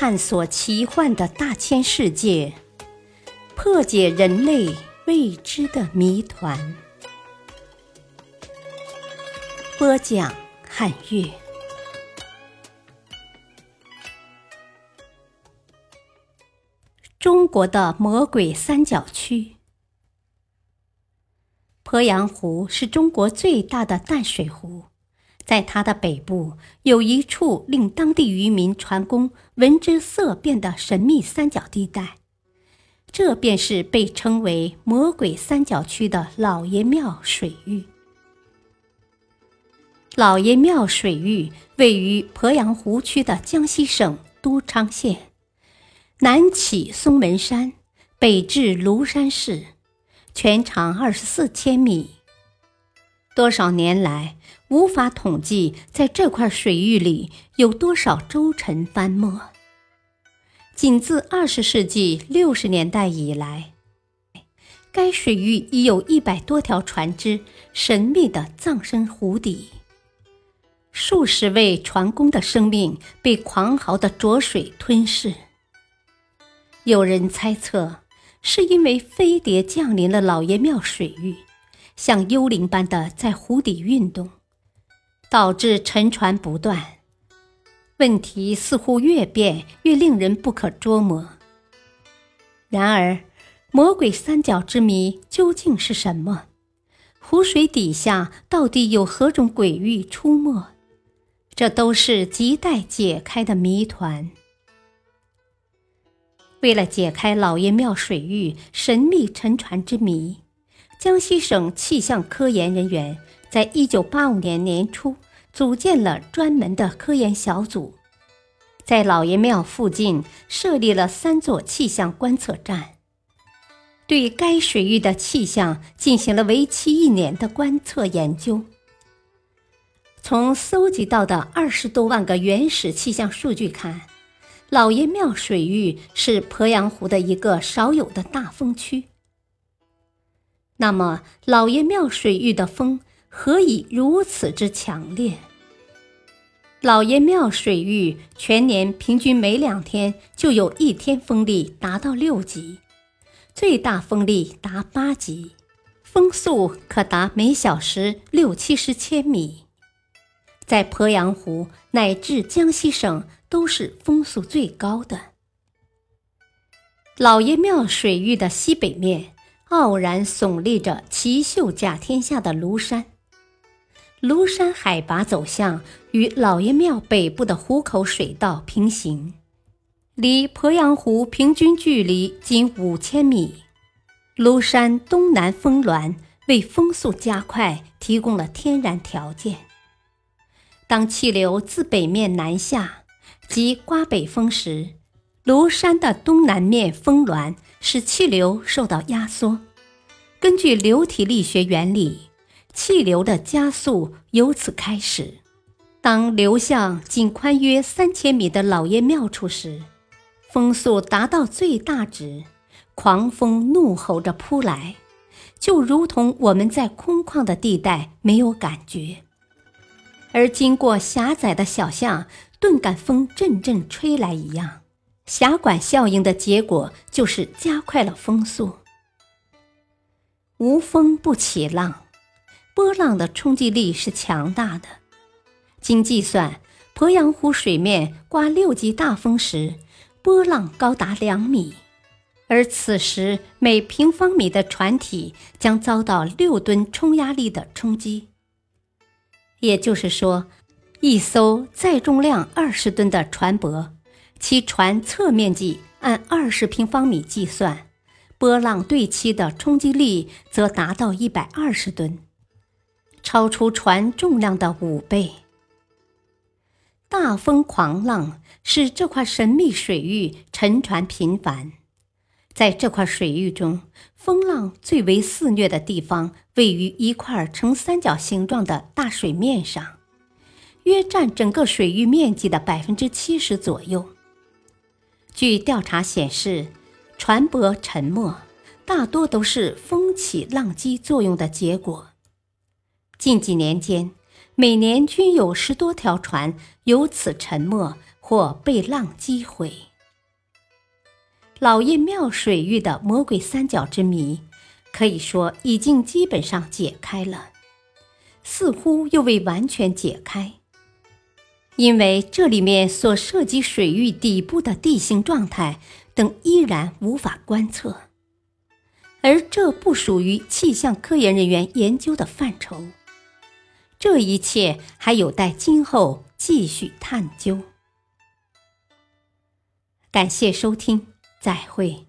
探索奇幻的大千世界，破解人类未知的谜团。播讲：汉乐。中国的魔鬼三角区，鄱阳湖是中国最大的淡水湖。在它的北部有一处令当地渔民船工闻之色变的神秘三角地带，这便是被称为“魔鬼三角区”的老爷庙水域。老爷庙水域位于鄱阳湖区的江西省都昌县，南起松门山，北至庐山市，全长二十四千米。多少年来，无法统计在这块水域里有多少舟沉翻没。仅自二十世纪六十年代以来，该水域已有一百多条船只神秘地葬身湖底，数十位船工的生命被狂豪的浊水吞噬。有人猜测，是因为飞碟降临了老爷庙水域。像幽灵般的在湖底运动，导致沉船不断。问题似乎越变越令人不可捉摸。然而，魔鬼三角之谜究竟是什么？湖水底下到底有何种鬼域出没？这都是亟待解开的谜团。为了解开老爷庙水域神秘沉船之谜。江西省气象科研人员在一九八五年年初组建了专门的科研小组，在老爷庙附近设立了三座气象观测站，对该水域的气象进行了为期一年的观测研究。从搜集到的二十多万个原始气象数据看，老爷庙水域是鄱阳湖的一个少有的大风区。那么，老爷庙水域的风何以如此之强烈？老爷庙水域全年平均每两天就有一天风力达到六级，最大风力达八级，风速可达每小时六七十千米，在鄱阳湖乃至江西省都是风速最高的。老爷庙水域的西北面。傲然耸立着奇秀甲天下的庐山，庐山海拔走向与老爷庙北部的湖口水道平行，离鄱阳湖平均距离仅五千米。庐山东南峰峦为风速加快提供了天然条件。当气流自北面南下，即刮北风时，庐山的东南面峰峦。使气流受到压缩。根据流体力学原理，气流的加速由此开始。当流向仅宽约三千米的老爷庙处时，风速达到最大值，狂风怒吼着扑来，就如同我们在空旷的地带没有感觉，而经过狭窄的小巷，顿感风阵阵吹来一样。狭管效应的结果就是加快了风速。无风不起浪，波浪的冲击力是强大的。经计算，鄱阳湖水面刮六级大风时，波浪高达两米，而此时每平方米的船体将遭到六吨冲压力的冲击。也就是说，一艘载重量二十吨的船舶。其船侧面积按二十平方米计算，波浪对其的冲击力则达到一百二十吨，超出船重量的五倍。大风狂浪使这块神秘水域沉船频繁。在这块水域中，风浪最为肆虐的地方位于一块呈三角形状的大水面上，约占整个水域面积的百分之七十左右。据调查显示，船舶沉没大多都是风起浪击作用的结果。近几年间，每年均有十多条船由此沉没或被浪击毁。老爷庙水域的魔鬼三角之谜，可以说已经基本上解开了，似乎又未完全解开，因为这里面所涉及水域底部的地形状态等依然无法观测，而这不属于气象科研人员研究的范畴，这一切还有待今后继续探究。感谢收听。再会。